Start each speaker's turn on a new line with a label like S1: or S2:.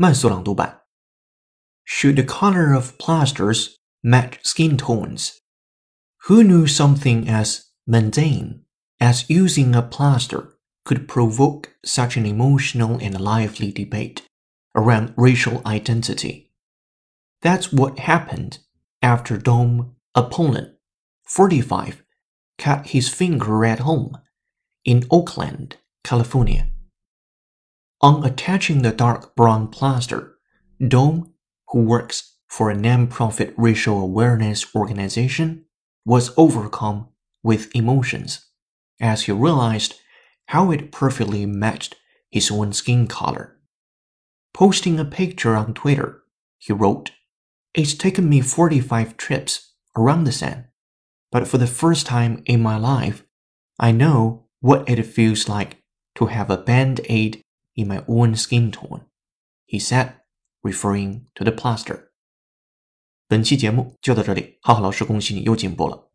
S1: 慢速朗读版。Should the color of plasters match skin tones? Who knew something as mundane as using a plaster could provoke such an emotional and lively debate around racial identity? That's what happened after Dom Apollon, 45, cut his finger at home in Oakland, California. On attaching the dark brown plaster, Dom, who works for a non-profit racial awareness organization, was overcome with emotions as he realized how it perfectly matched his own skin color. Posting a picture on Twitter, he wrote, It's taken me 45 trips around the sun, but for the first time in my life, I know what it feels like to have a band aid in my own skin tone, he said, referring to the plaster. 本期节目就到这里，浩浩老师恭喜你又进步了。